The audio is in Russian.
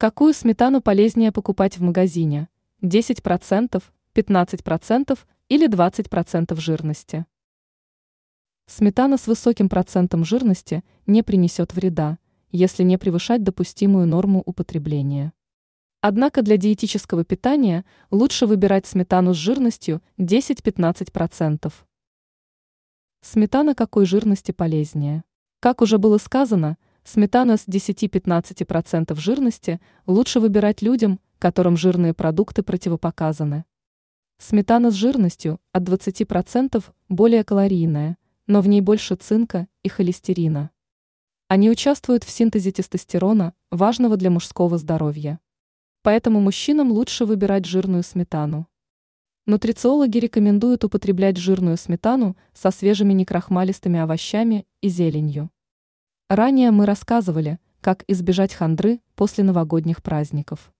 Какую сметану полезнее покупать в магазине? 10%, 15% или 20% жирности? Сметана с высоким процентом жирности не принесет вреда, если не превышать допустимую норму употребления. Однако для диетического питания лучше выбирать сметану с жирностью 10-15%. Сметана какой жирности полезнее? Как уже было сказано, Сметану с 10-15% жирности лучше выбирать людям, которым жирные продукты противопоказаны. Сметана с жирностью от 20% более калорийная, но в ней больше цинка и холестерина. Они участвуют в синтезе тестостерона, важного для мужского здоровья. Поэтому мужчинам лучше выбирать жирную сметану. Нутрициологи рекомендуют употреблять жирную сметану со свежими некрахмалистыми овощами и зеленью. Ранее мы рассказывали, как избежать хандры после новогодних праздников.